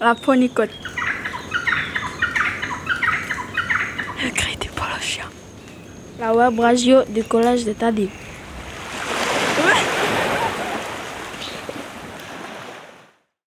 La ponicote. Le cri du polo chien. La web radio du collège de Tadi.